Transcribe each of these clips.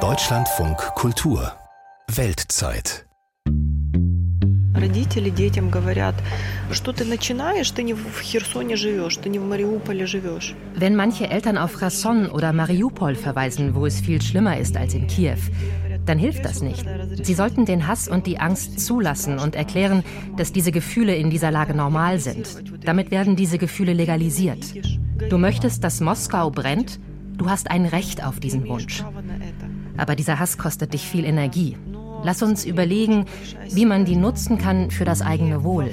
Deutschlandfunk Kultur Weltzeit Родители детям говорят, что ты начинаешь, ты не в Херсоне живешь, ты не в Мариуполе живешь. Wenn manche Eltern auf Rasson oder Mariupol verweisen, wo es viel schlimmer ist als in Kiew, dann hilft das nicht. Sie sollten den Hass und die Angst zulassen und erklären, dass diese Gefühle in dieser Lage normal sind. Damit werden diese Gefühle legalisiert. Du möchtest, dass Moskau brennt? Du hast ein Recht auf diesen Wunsch. Aber dieser Hass kostet dich viel Energie. Lass uns überlegen, wie man die nutzen kann für das eigene Wohl.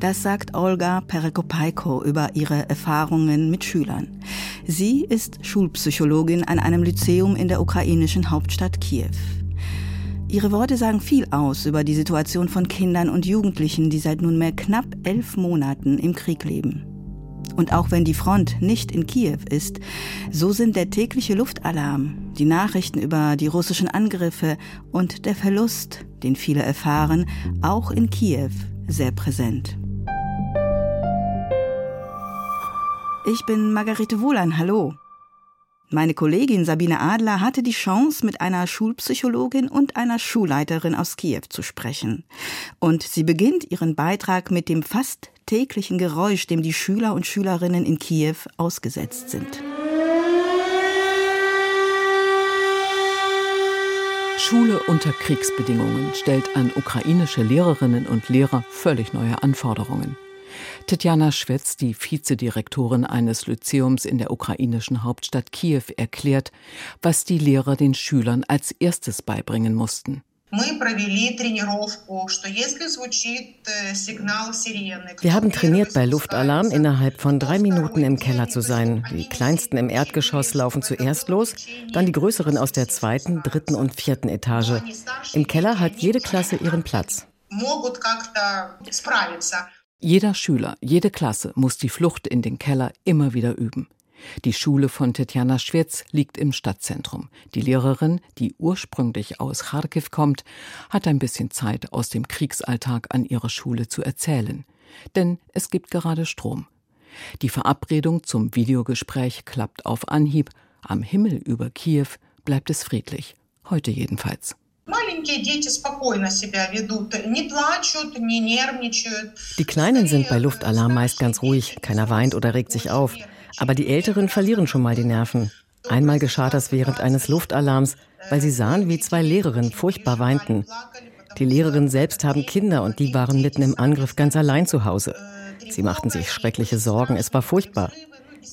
Das sagt Olga Perekopaiko über ihre Erfahrungen mit Schülern. Sie ist Schulpsychologin an einem Lyzeum in der ukrainischen Hauptstadt Kiew. Ihre Worte sagen viel aus über die Situation von Kindern und Jugendlichen, die seit nunmehr knapp elf Monaten im Krieg leben. Und auch wenn die Front nicht in Kiew ist, so sind der tägliche Luftalarm, die Nachrichten über die russischen Angriffe und der Verlust, den viele erfahren, auch in Kiew sehr präsent. Ich bin Margarete Wohlan, hallo. Meine Kollegin Sabine Adler hatte die Chance, mit einer Schulpsychologin und einer Schulleiterin aus Kiew zu sprechen. Und sie beginnt ihren Beitrag mit dem fast täglichen Geräusch, dem die Schüler und Schülerinnen in Kiew ausgesetzt sind. Schule unter Kriegsbedingungen stellt an ukrainische Lehrerinnen und Lehrer völlig neue Anforderungen. Tetjana Schwetz, die Vizedirektorin eines Lyzeums in der ukrainischen Hauptstadt Kiew, erklärt, was die Lehrer den Schülern als erstes beibringen mussten. Wir haben trainiert, bei Luftalarm innerhalb von drei Minuten im Keller zu sein. Die kleinsten im Erdgeschoss laufen zuerst los, dann die größeren aus der zweiten, dritten und vierten Etage. Im Keller hat jede Klasse ihren Platz. Jeder Schüler, jede Klasse muss die Flucht in den Keller immer wieder üben. Die Schule von Tetjana Schwetz liegt im Stadtzentrum. Die Lehrerin, die ursprünglich aus Kharkiv kommt, hat ein bisschen Zeit, aus dem Kriegsalltag an ihrer Schule zu erzählen. Denn es gibt gerade Strom. Die Verabredung zum Videogespräch klappt auf Anhieb. Am Himmel über Kiew bleibt es friedlich. Heute jedenfalls. Die Kleinen sind bei Luftalarm meist ganz ruhig, keiner weint oder regt sich auf. Aber die Älteren verlieren schon mal die Nerven. Einmal geschah das während eines Luftalarms, weil sie sahen, wie zwei Lehrerinnen furchtbar weinten. Die Lehrerinnen selbst haben Kinder und die waren mitten im Angriff ganz allein zu Hause. Sie machten sich schreckliche Sorgen, es war furchtbar.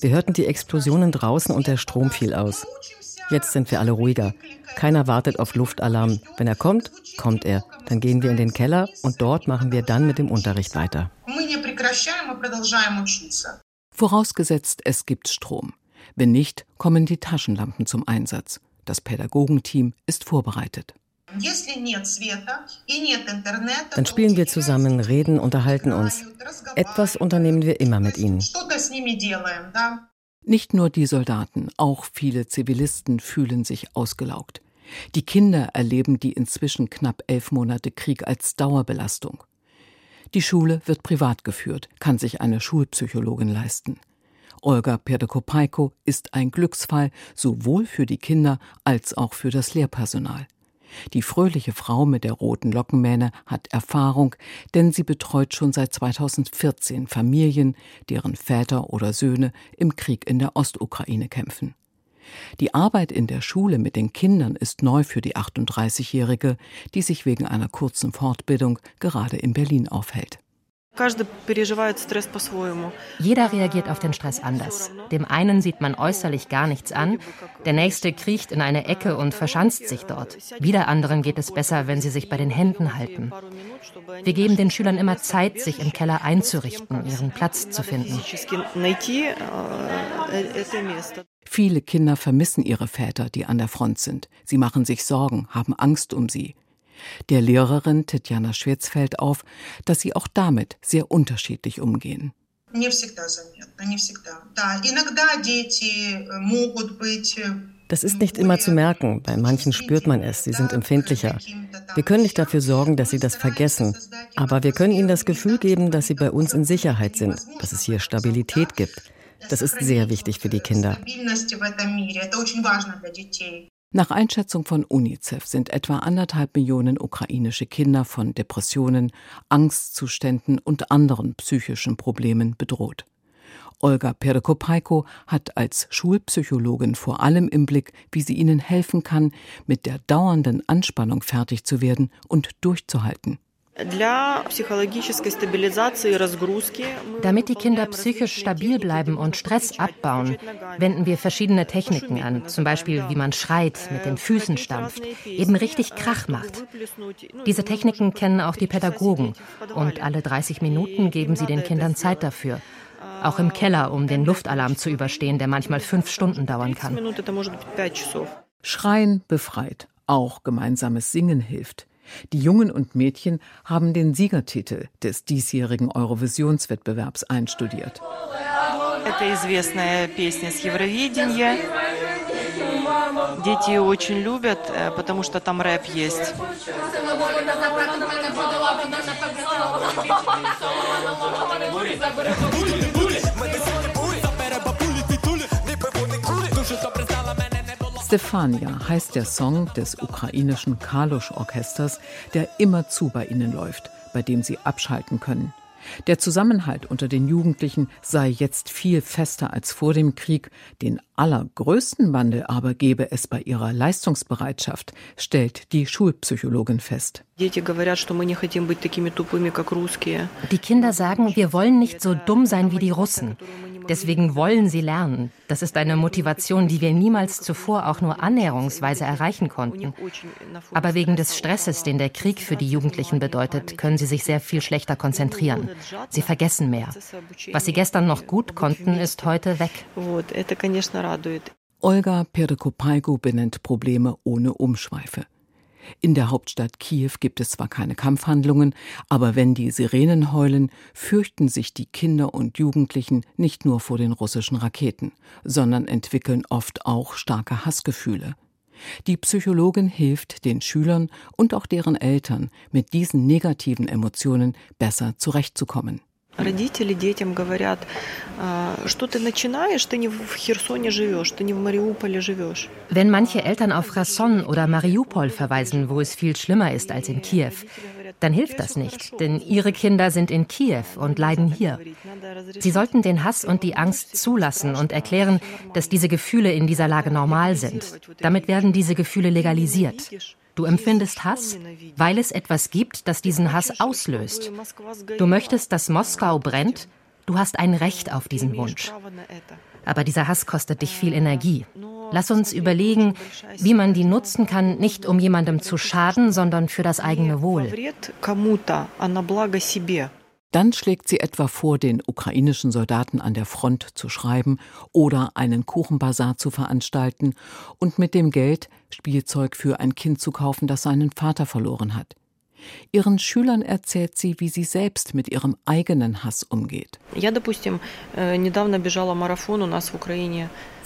Wir hörten die Explosionen draußen und der Strom fiel aus. Jetzt sind wir alle ruhiger. Keiner wartet auf Luftalarm. Wenn er kommt, kommt er. Dann gehen wir in den Keller und dort machen wir dann mit dem Unterricht weiter. Vorausgesetzt, es gibt Strom. Wenn nicht, kommen die Taschenlampen zum Einsatz. Das Pädagogenteam ist vorbereitet. Dann spielen wir zusammen, reden, unterhalten uns. Etwas unternehmen wir immer mit ihnen. Nicht nur die Soldaten, auch viele Zivilisten fühlen sich ausgelaugt. Die Kinder erleben die inzwischen knapp elf Monate Krieg als Dauerbelastung. Die Schule wird privat geführt, kann sich eine Schulpsychologin leisten. Olga Perdekopaiko ist ein Glücksfall sowohl für die Kinder als auch für das Lehrpersonal. Die fröhliche Frau mit der roten Lockenmähne hat Erfahrung, denn sie betreut schon seit 2014 Familien, deren Väter oder Söhne im Krieg in der Ostukraine kämpfen. Die Arbeit in der Schule mit den Kindern ist neu für die 38-Jährige, die sich wegen einer kurzen Fortbildung gerade in Berlin aufhält. Jeder reagiert auf den Stress anders. Dem einen sieht man äußerlich gar nichts an, der nächste kriecht in eine Ecke und verschanzt sich dort. Wieder anderen geht es besser, wenn sie sich bei den Händen halten. Wir geben den Schülern immer Zeit, sich im Keller einzurichten, ihren Platz zu finden. Viele Kinder vermissen ihre Väter, die an der Front sind. Sie machen sich Sorgen, haben Angst um sie. Der Lehrerin Tetjana Schwetz fällt auf, dass sie auch damit sehr unterschiedlich umgehen. Das ist nicht immer zu merken. Bei manchen spürt man es, sie sind empfindlicher. Wir können nicht dafür sorgen, dass sie das vergessen. Aber wir können ihnen das Gefühl geben, dass sie bei uns in Sicherheit sind, dass es hier Stabilität gibt. Das ist sehr wichtig für die Kinder. Nach Einschätzung von UNICEF sind etwa anderthalb Millionen ukrainische Kinder von Depressionen, Angstzuständen und anderen psychischen Problemen bedroht. Olga Perekopaiko hat als Schulpsychologin vor allem im Blick, wie sie ihnen helfen kann, mit der dauernden Anspannung fertig zu werden und durchzuhalten. Damit die Kinder psychisch stabil bleiben und Stress abbauen, wenden wir verschiedene Techniken an, zum Beispiel wie man schreit, mit den Füßen stampft, eben richtig Krach macht. Diese Techniken kennen auch die Pädagogen und alle 30 Minuten geben sie den Kindern Zeit dafür. Auch im Keller, um den Luftalarm zu überstehen, der manchmal fünf Stunden dauern kann. Schreien befreit. Auch gemeinsames Singen hilft. Die Jungen und Mädchen haben den Siegertitel des diesjährigen Eurovisionswettbewerbs einstudiert. Дети очень любят, э, потому что там рэп есть. Stefania heißt der Song des ukrainischen Kalusch-Orchesters, der immerzu bei ihnen läuft, bei dem sie abschalten können. Der Zusammenhalt unter den Jugendlichen sei jetzt viel fester als vor dem Krieg. Den allergrößten Wandel aber gebe es bei ihrer Leistungsbereitschaft, stellt die Schulpsychologin fest. Die Kinder sagen, wir wollen nicht so dumm sein wie die Russen. Deswegen wollen sie lernen. Das ist eine Motivation, die wir niemals zuvor auch nur annäherungsweise erreichen konnten. Aber wegen des Stresses, den der Krieg für die Jugendlichen bedeutet, können sie sich sehr viel schlechter konzentrieren. Sie vergessen mehr. Was sie gestern noch gut konnten, ist heute weg. Olga Perikopaigo benennt Probleme ohne Umschweife. In der Hauptstadt Kiew gibt es zwar keine Kampfhandlungen, aber wenn die Sirenen heulen, fürchten sich die Kinder und Jugendlichen nicht nur vor den russischen Raketen, sondern entwickeln oft auch starke Hassgefühle. Die Psychologin hilft den Schülern und auch deren Eltern, mit diesen negativen Emotionen besser zurechtzukommen. Родители детям говорят, что ты начинаешь, ты не в Херсоне живешь, ты не в Мариуполе живешь. Wenn manche Eltern auf Cherson oder Mariupol verweisen, wo es viel schlimmer ist als in Kiew, dann hilft das nicht, denn ihre Kinder sind in Kiew und leiden hier. Sie sollten den Hass und die Angst zulassen und erklären, dass diese Gefühle in dieser Lage normal sind. Damit werden diese Gefühle legalisiert. Du empfindest Hass, weil es etwas gibt, das diesen Hass auslöst. Du möchtest, dass Moskau brennt, du hast ein Recht auf diesen Wunsch. Aber dieser Hass kostet dich viel Energie. Lass uns überlegen, wie man die nutzen kann, nicht um jemandem zu schaden, sondern für das eigene Wohl. Dann schlägt sie etwa vor, den ukrainischen Soldaten an der Front zu schreiben oder einen Kuchenbazar zu veranstalten und mit dem Geld Spielzeug für ein Kind zu kaufen, das seinen Vater verloren hat. Ihren Schülern erzählt sie, wie sie selbst mit ihrem eigenen Hass umgeht.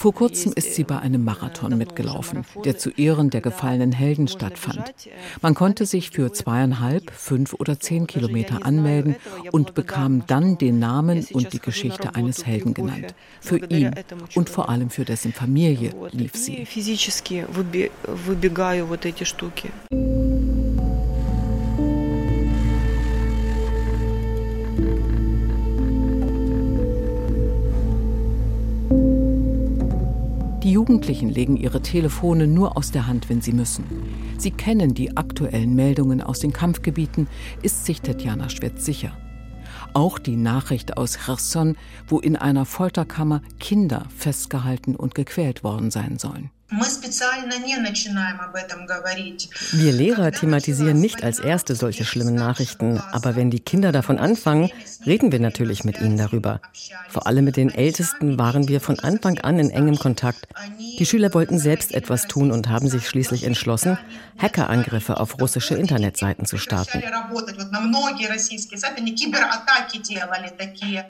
Vor kurzem ist sie bei einem Marathon mitgelaufen, der zu Ehren der gefallenen Helden stattfand. Man konnte sich für zweieinhalb, fünf oder zehn Kilometer anmelden und bekam dann den Namen und die Geschichte eines Helden genannt. Für ihn und vor allem für dessen Familie lief sie. Jugendlichen legen ihre Telefone nur aus der Hand, wenn sie müssen. Sie kennen die aktuellen Meldungen aus den Kampfgebieten, ist sich Tetjana Schwetz sicher. Auch die Nachricht aus Cherson, wo in einer Folterkammer Kinder festgehalten und gequält worden sein sollen. Wir Lehrer thematisieren nicht als Erste solche schlimmen Nachrichten, aber wenn die Kinder davon anfangen, reden wir natürlich mit ihnen darüber. Vor allem mit den Ältesten waren wir von Anfang an in engem Kontakt. Die Schüler wollten selbst etwas tun und haben sich schließlich entschlossen, Hackerangriffe auf russische Internetseiten zu starten.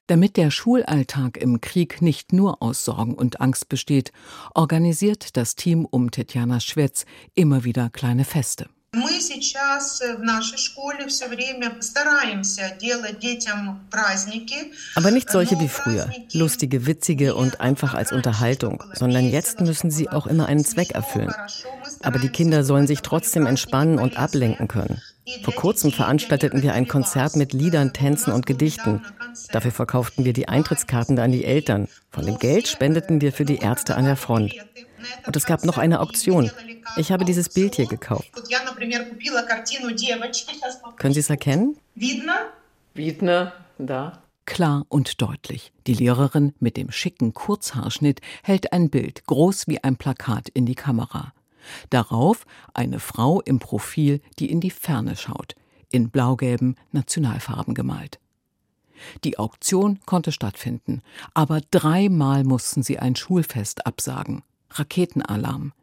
Damit der Schulalltag im Krieg nicht nur aus Sorgen und Angst besteht, organisiert das das Team um Tetjana Schwetz immer wieder kleine Feste. Мы сейчас в нашей школе все время стараемся делать детям праздники. Aber nicht solche wie früher, lustige, witzige und einfach als Unterhaltung, sondern jetzt müssen sie auch immer einen Zweck erfüllen. Aber die Kinder sollen sich trotzdem entspannen und ablenken können. Vor kurzem veranstalteten wir ein Konzert mit Liedern, Tänzen und Gedichten. Dafür verkauften wir die Eintrittskarten an die Eltern. Von dem Geld spendeten wir für die Ärzte an der Front. Und es gab noch eine Auktion. Ich habe dieses Bild hier gekauft. Können Sie es erkennen? Wiedner, da. Klar und deutlich. Die Lehrerin mit dem schicken Kurzhaarschnitt hält ein Bild, groß wie ein Plakat, in die Kamera. Darauf eine Frau im Profil, die in die Ferne schaut, in blaugelben Nationalfarben gemalt. Die Auktion konnte stattfinden, aber dreimal mussten sie ein Schulfest absagen. Raketenalarm.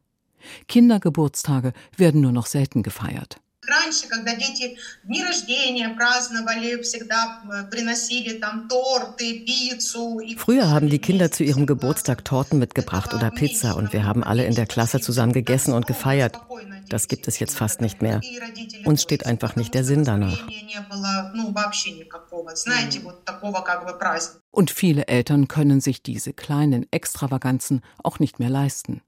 Kindergeburtstage werden nur noch selten gefeiert. Раньше, когда дети дни рождения праздновали, всегда приносили там торты, пиццу. Früher haben die Kinder zu ihrem Geburtstag Torten mitgebracht oder Pizza und wir haben alle in der Klasse zusammen gegessen und gefeiert. Das gibt es jetzt fast nicht mehr. Uns steht einfach nicht der Sinn danach. Und viele Eltern können sich diese kleinen Extravaganzen auch nicht mehr leisten.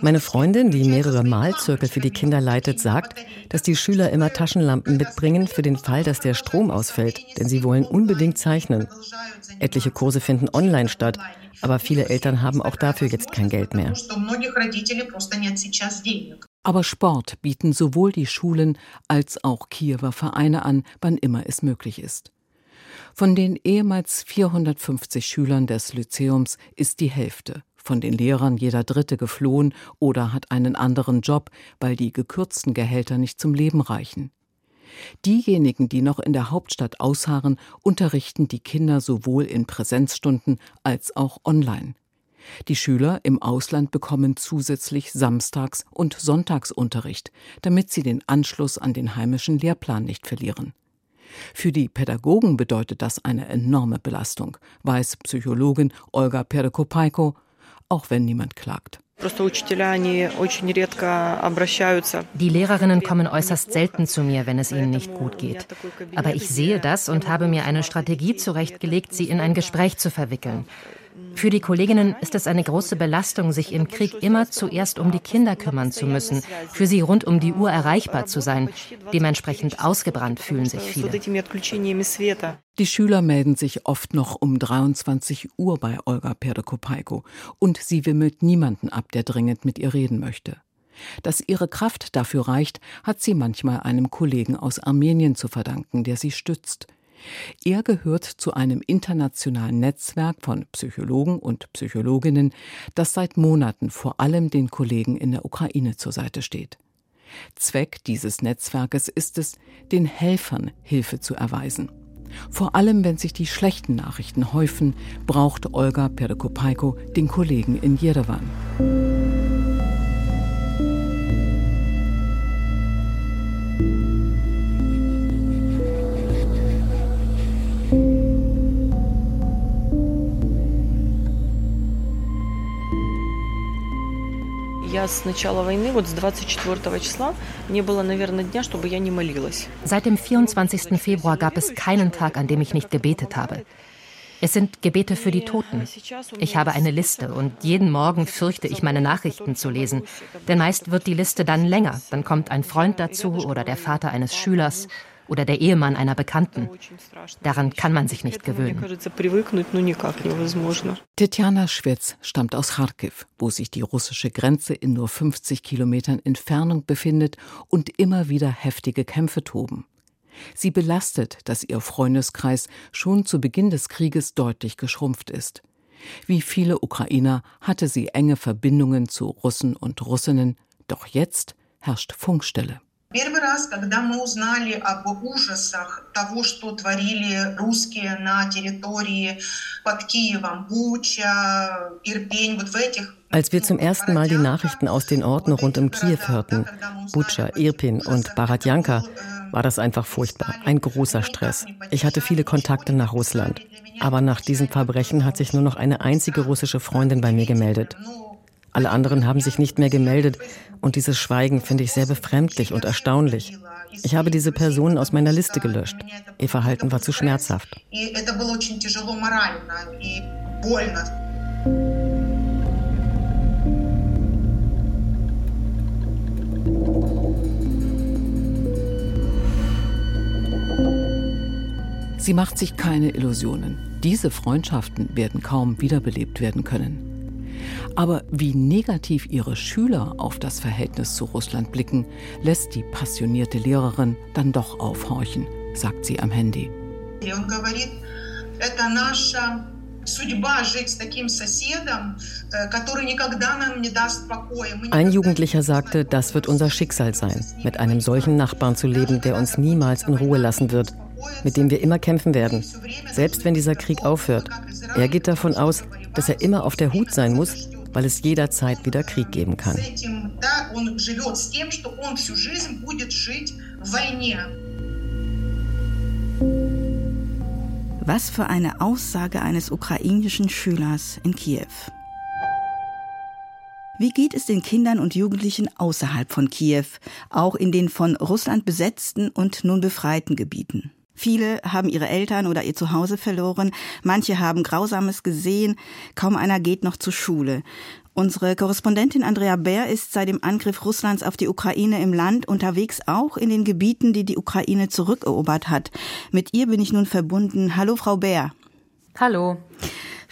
Meine Freundin, die mehrere Malzirkel für die Kinder leitet, sagt, dass die Schüler immer Taschenlampen mitbringen für den Fall, dass der Strom ausfällt, denn sie wollen unbedingt zeichnen. Etliche Kurse finden online statt, aber viele Eltern haben auch dafür jetzt kein Geld mehr. Aber Sport bieten sowohl die Schulen als auch Kiewer Vereine an, wann immer es möglich ist. Von den ehemals 450 Schülern des Lyzeums ist die Hälfte, von den Lehrern jeder Dritte geflohen oder hat einen anderen Job, weil die gekürzten Gehälter nicht zum Leben reichen. Diejenigen, die noch in der Hauptstadt ausharren, unterrichten die Kinder sowohl in Präsenzstunden als auch online. Die Schüler im Ausland bekommen zusätzlich Samstags- und Sonntagsunterricht, damit sie den Anschluss an den heimischen Lehrplan nicht verlieren. Für die Pädagogen bedeutet das eine enorme Belastung, weiß Psychologin Olga Perekopaiko, auch wenn niemand klagt. Die Lehrerinnen kommen äußerst selten zu mir, wenn es ihnen nicht gut geht. Aber ich sehe das und habe mir eine Strategie zurechtgelegt, sie in ein Gespräch zu verwickeln. Für die Kolleginnen ist es eine große Belastung, sich im Krieg immer zuerst um die Kinder kümmern zu müssen, für sie rund um die Uhr erreichbar zu sein. Dementsprechend ausgebrannt fühlen sich viele. Die Schüler melden sich oft noch um 23 Uhr bei Olga Perdekopaiko und sie wimmelt niemanden ab, der dringend mit ihr reden möchte. Dass ihre Kraft dafür reicht, hat sie manchmal einem Kollegen aus Armenien zu verdanken, der sie stützt. Er gehört zu einem internationalen Netzwerk von Psychologen und Psychologinnen, das seit Monaten vor allem den Kollegen in der Ukraine zur Seite steht. Zweck dieses Netzwerkes ist es, den Helfern Hilfe zu erweisen. Vor allem, wenn sich die schlechten Nachrichten häufen, braucht Olga Perekopaiko den Kollegen in Jerewan. Я с начала войны, вот с 24 числа, не было, наверное, дня, чтобы я не молилась. Seit dem 24. Februar gab es keinen Tag, an dem ich nicht gebetet habe. Es sind Gebete für die Toten. Ich habe eine Liste und jeden Morgen fürchte ich, meine Nachrichten zu lesen. Denn meist wird die Liste dann länger. Dann kommt ein Freund dazu oder der Vater eines Schülers oder der Ehemann einer Bekannten. Daran kann man sich nicht gewöhnen. Tetjana Schwitz stammt aus Kharkiv, wo sich die russische Grenze in nur 50 Kilometern Entfernung befindet und immer wieder heftige Kämpfe toben. Sie belastet, dass ihr Freundeskreis schon zu Beginn des Krieges deutlich geschrumpft ist. Wie viele Ukrainer hatte sie enge Verbindungen zu Russen und Russinnen, doch jetzt herrscht Funkstille. Первый раз, когда мы узнали об ужасах того, что творили русские на территории под Киевом, Буча, Ирпень, вот в этих Als wir zum ersten Mal die Nachrichten aus den Orten rund um Kiew hörten, Butscha, Irpin und Baratjanka, war das einfach furchtbar. Ein großer Stress. Ich hatte viele Kontakte nach Russland. Aber nach diesen Verbrechen hat sich nur noch eine einzige russische Freundin bei mir gemeldet. Alle anderen haben sich nicht mehr gemeldet und dieses Schweigen finde ich sehr befremdlich und erstaunlich. Ich habe diese Personen aus meiner Liste gelöscht. Ihr Verhalten war zu schmerzhaft. Sie macht sich keine Illusionen. Diese Freundschaften werden kaum wiederbelebt werden können. Aber wie negativ ihre Schüler auf das Verhältnis zu Russland blicken, lässt die passionierte Lehrerin dann doch aufhorchen, sagt sie am Handy. Ein Jugendlicher sagte, das wird unser Schicksal sein, mit einem solchen Nachbarn zu leben, der uns niemals in Ruhe lassen wird, mit dem wir immer kämpfen werden, selbst wenn dieser Krieg aufhört. Er geht davon aus, dass er immer auf der Hut sein muss, weil es jederzeit wieder Krieg geben kann. Was für eine Aussage eines ukrainischen Schülers in Kiew. Wie geht es den Kindern und Jugendlichen außerhalb von Kiew, auch in den von Russland besetzten und nun befreiten Gebieten? Viele haben ihre Eltern oder ihr Zuhause verloren, manche haben Grausames gesehen, kaum einer geht noch zur Schule. Unsere Korrespondentin Andrea Bär ist seit dem Angriff Russlands auf die Ukraine im Land unterwegs, auch in den Gebieten, die die Ukraine zurückerobert hat. Mit ihr bin ich nun verbunden. Hallo, Frau Bär. Hallo.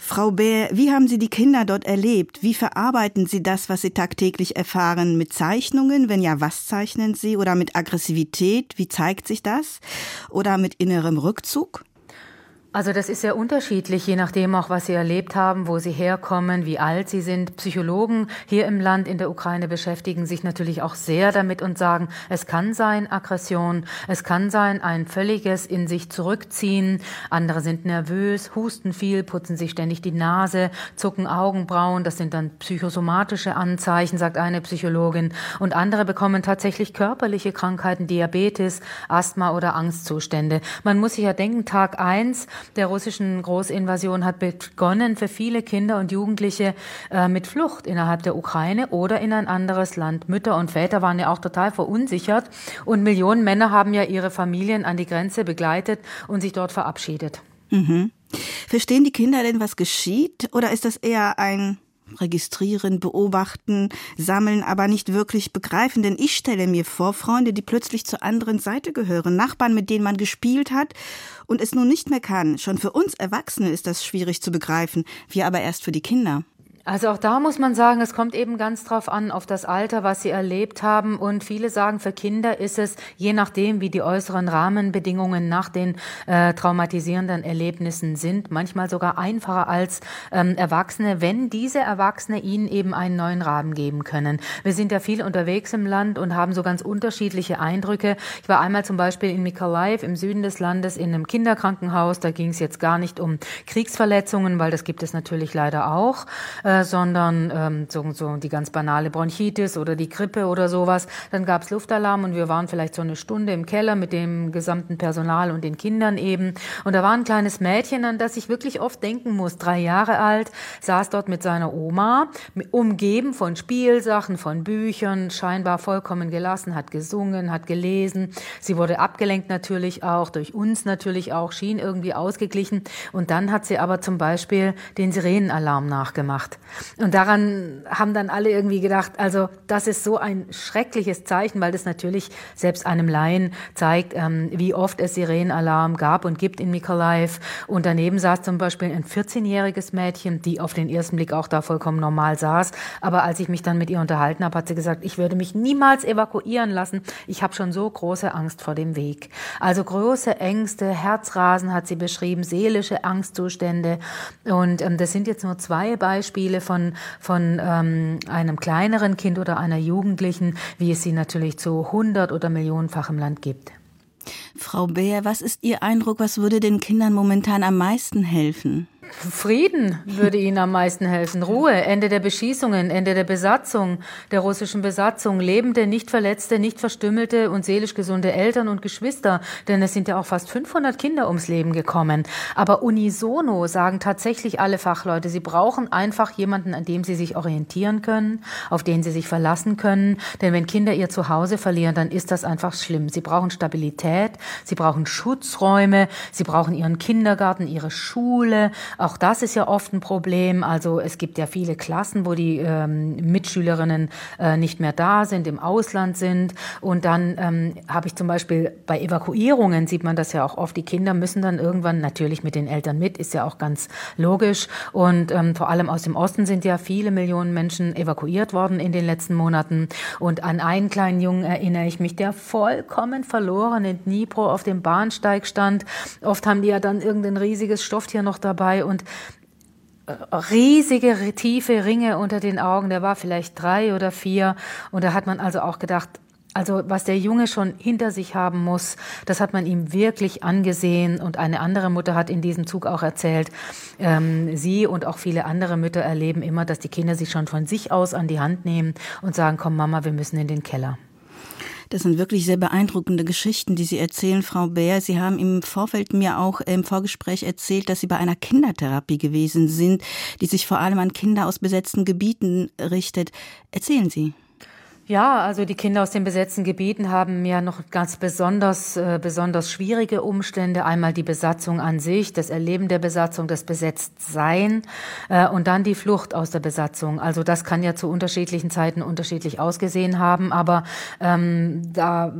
Frau Bär, wie haben Sie die Kinder dort erlebt? Wie verarbeiten Sie das, was Sie tagtäglich erfahren? Mit Zeichnungen? Wenn ja, was zeichnen Sie? Oder mit Aggressivität? Wie zeigt sich das? Oder mit innerem Rückzug? Also das ist sehr unterschiedlich, je nachdem auch, was Sie erlebt haben, wo Sie herkommen, wie alt Sie sind. Psychologen hier im Land in der Ukraine beschäftigen sich natürlich auch sehr damit und sagen, es kann sein Aggression, es kann sein ein völliges in sich zurückziehen. Andere sind nervös, husten viel, putzen sich ständig die Nase, zucken Augenbrauen. Das sind dann psychosomatische Anzeichen, sagt eine Psychologin. Und andere bekommen tatsächlich körperliche Krankheiten, Diabetes, Asthma oder Angstzustände. Man muss sich ja denken, Tag eins der russischen Großinvasion hat begonnen für viele Kinder und Jugendliche äh, mit Flucht innerhalb der Ukraine oder in ein anderes Land. Mütter und Väter waren ja auch total verunsichert und Millionen Männer haben ja ihre Familien an die Grenze begleitet und sich dort verabschiedet. Mhm. Verstehen die Kinder denn, was geschieht? Oder ist das eher ein registrieren, beobachten, sammeln, aber nicht wirklich begreifen. Denn ich stelle mir vor, Freunde, die plötzlich zur anderen Seite gehören, Nachbarn, mit denen man gespielt hat und es nun nicht mehr kann. Schon für uns Erwachsene ist das schwierig zu begreifen, wir aber erst für die Kinder. Also auch da muss man sagen, es kommt eben ganz drauf an, auf das Alter, was sie erlebt haben. Und viele sagen, für Kinder ist es, je nachdem, wie die äußeren Rahmenbedingungen nach den äh, traumatisierenden Erlebnissen sind, manchmal sogar einfacher als ähm, Erwachsene, wenn diese Erwachsene ihnen eben einen neuen Rahmen geben können. Wir sind ja viel unterwegs im Land und haben so ganz unterschiedliche Eindrücke. Ich war einmal zum Beispiel in Mykolaiv im Süden des Landes in einem Kinderkrankenhaus. Da ging es jetzt gar nicht um Kriegsverletzungen, weil das gibt es natürlich leider auch. Äh, sondern ähm, so, so die ganz banale Bronchitis oder die Grippe oder sowas. Dann gab es Luftalarm und wir waren vielleicht so eine Stunde im Keller mit dem gesamten Personal und den Kindern eben. Und da war ein kleines Mädchen, an das ich wirklich oft denken muss, drei Jahre alt, saß dort mit seiner Oma, umgeben von Spielsachen, von Büchern, scheinbar vollkommen gelassen, hat gesungen, hat gelesen. Sie wurde abgelenkt natürlich auch, durch uns natürlich auch, schien irgendwie ausgeglichen. Und dann hat sie aber zum Beispiel den Sirenenalarm nachgemacht. Und daran haben dann alle irgendwie gedacht, also das ist so ein schreckliches Zeichen, weil das natürlich selbst einem Laien zeigt, ähm, wie oft es Sirenenalarm gab und gibt in Mykolaiv. Und daneben saß zum Beispiel ein 14-jähriges Mädchen, die auf den ersten Blick auch da vollkommen normal saß. Aber als ich mich dann mit ihr unterhalten habe, hat sie gesagt, ich würde mich niemals evakuieren lassen. Ich habe schon so große Angst vor dem Weg. Also große Ängste, Herzrasen hat sie beschrieben, seelische Angstzustände. Und ähm, das sind jetzt nur zwei Beispiele Beispiele von, von ähm, einem kleineren Kind oder einer Jugendlichen, wie es sie natürlich zu hundert- oder millionenfach im Land gibt. Frau Beer, was ist Ihr Eindruck, was würde den Kindern momentan am meisten helfen? Frieden würde ihnen am meisten helfen. Ruhe, Ende der Beschießungen, Ende der Besatzung, der russischen Besatzung, lebende, nicht verletzte, nicht verstümmelte und seelisch gesunde Eltern und Geschwister, denn es sind ja auch fast 500 Kinder ums Leben gekommen. Aber unisono sagen tatsächlich alle Fachleute, sie brauchen einfach jemanden, an dem sie sich orientieren können, auf den sie sich verlassen können. Denn wenn Kinder ihr Zuhause verlieren, dann ist das einfach schlimm. Sie brauchen Stabilität, sie brauchen Schutzräume, sie brauchen ihren Kindergarten, ihre Schule, auch das ist ja oft ein Problem. Also es gibt ja viele Klassen, wo die ähm, Mitschülerinnen äh, nicht mehr da sind, im Ausland sind. Und dann ähm, habe ich zum Beispiel bei Evakuierungen sieht man das ja auch oft. Die Kinder müssen dann irgendwann natürlich mit den Eltern mit, ist ja auch ganz logisch. Und ähm, vor allem aus dem Osten sind ja viele Millionen Menschen evakuiert worden in den letzten Monaten. Und an einen kleinen Jungen erinnere ich mich, der vollkommen verloren in Dnipro auf dem Bahnsteig stand. Oft haben die ja dann irgendein riesiges Stofftier noch dabei und äh, riesige, tiefe Ringe unter den Augen. Der war vielleicht drei oder vier. Und da hat man also auch gedacht, also was der Junge schon hinter sich haben muss, das hat man ihm wirklich angesehen. Und eine andere Mutter hat in diesem Zug auch erzählt, ähm, sie und auch viele andere Mütter erleben immer, dass die Kinder sich schon von sich aus an die Hand nehmen und sagen, komm Mama, wir müssen in den Keller. Das sind wirklich sehr beeindruckende Geschichten, die Sie erzählen, Frau Bär. Sie haben im Vorfeld mir auch im Vorgespräch erzählt, dass Sie bei einer Kindertherapie gewesen sind, die sich vor allem an Kinder aus besetzten Gebieten richtet. Erzählen Sie. Ja, also die Kinder aus den besetzten Gebieten haben ja noch ganz besonders, äh, besonders schwierige Umstände. Einmal die Besatzung an sich, das Erleben der Besatzung, das Besetztsein äh, und dann die Flucht aus der Besatzung. Also das kann ja zu unterschiedlichen Zeiten unterschiedlich ausgesehen haben, aber ähm, da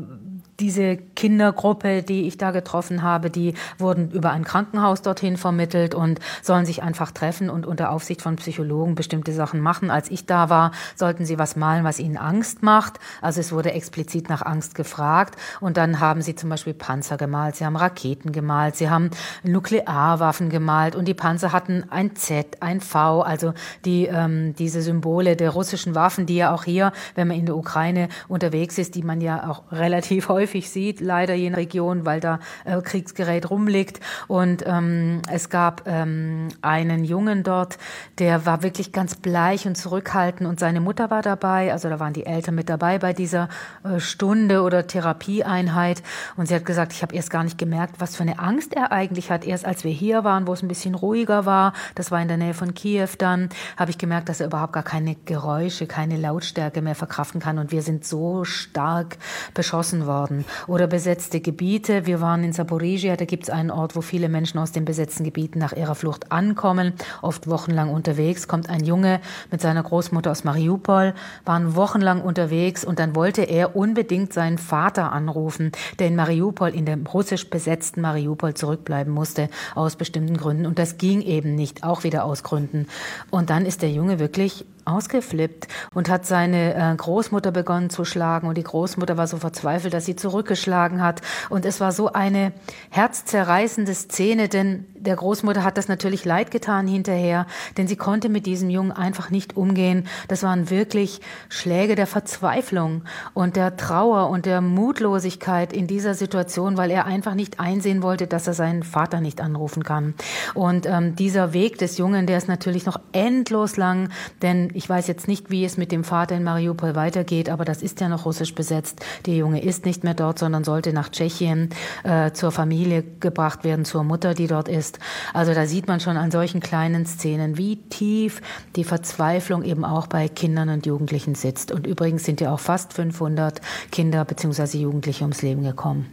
diese Kindergruppe, die ich da getroffen habe, die wurden über ein Krankenhaus dorthin vermittelt und sollen sich einfach treffen und unter Aufsicht von Psychologen bestimmte Sachen machen. Als ich da war, sollten sie was malen, was ihnen Angst macht. Also es wurde explizit nach Angst gefragt. Und dann haben sie zum Beispiel Panzer gemalt, sie haben Raketen gemalt, sie haben Nuklearwaffen gemalt und die Panzer hatten ein Z, ein V, also die, ähm, diese Symbole der russischen Waffen, die ja auch hier, wenn man in der Ukraine unterwegs ist, die man ja auch relativ häufig häufig sieht, leider je Region, weil da äh, Kriegsgerät rumliegt. Und ähm, es gab ähm, einen Jungen dort, der war wirklich ganz bleich und zurückhaltend und seine Mutter war dabei. Also da waren die Eltern mit dabei bei dieser äh, Stunde oder Therapieeinheit. Und sie hat gesagt, ich habe erst gar nicht gemerkt, was für eine Angst er eigentlich hat. Erst als wir hier waren, wo es ein bisschen ruhiger war, das war in der Nähe von Kiew dann, habe ich gemerkt, dass er überhaupt gar keine Geräusche, keine Lautstärke mehr verkraften kann. Und wir sind so stark beschossen worden oder besetzte Gebiete. Wir waren in Saporizhia, da gibt es einen Ort, wo viele Menschen aus den besetzten Gebieten nach ihrer Flucht ankommen, oft wochenlang unterwegs. Kommt ein Junge mit seiner Großmutter aus Mariupol, waren wochenlang unterwegs und dann wollte er unbedingt seinen Vater anrufen, der in Mariupol, in dem russisch besetzten Mariupol zurückbleiben musste, aus bestimmten Gründen. Und das ging eben nicht, auch wieder aus Gründen. Und dann ist der Junge wirklich ausgeflippt und hat seine äh, Großmutter begonnen zu schlagen. Und die Großmutter war so verzweifelt, dass sie zurückgeschlagen hat. Und es war so eine herzzerreißende Szene, denn der Großmutter hat das natürlich leid getan hinterher, denn sie konnte mit diesem Jungen einfach nicht umgehen. Das waren wirklich Schläge der Verzweiflung und der Trauer und der Mutlosigkeit in dieser Situation, weil er einfach nicht einsehen wollte, dass er seinen Vater nicht anrufen kann. Und ähm, dieser Weg des Jungen, der ist natürlich noch endlos lang, denn ich weiß jetzt nicht, wie es mit dem Vater in Mariupol weitergeht, aber das ist ja noch russisch besetzt. Der Junge ist nicht mehr dort, sondern sollte nach Tschechien äh, zur Familie gebracht werden, zur Mutter, die dort ist ist. Also da sieht man schon an solchen kleinen Szenen, wie tief die Verzweiflung eben auch bei Kindern und Jugendlichen sitzt. Und übrigens sind ja auch fast 500 Kinder bzw. Jugendliche ums Leben gekommen.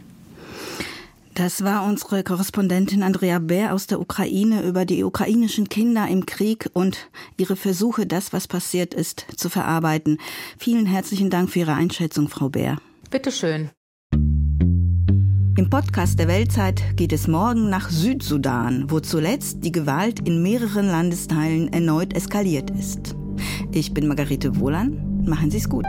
Das war unsere Korrespondentin Andrea Bär aus der Ukraine über die ukrainischen Kinder im Krieg und ihre Versuche, das, was passiert ist, zu verarbeiten. Vielen herzlichen Dank für Ihre Einschätzung, Frau Bär. Bitteschön. Im Podcast der Weltzeit geht es morgen nach Südsudan, wo zuletzt die Gewalt in mehreren Landesteilen erneut eskaliert ist. Ich bin Margarete Wohlan. Machen Sie es gut.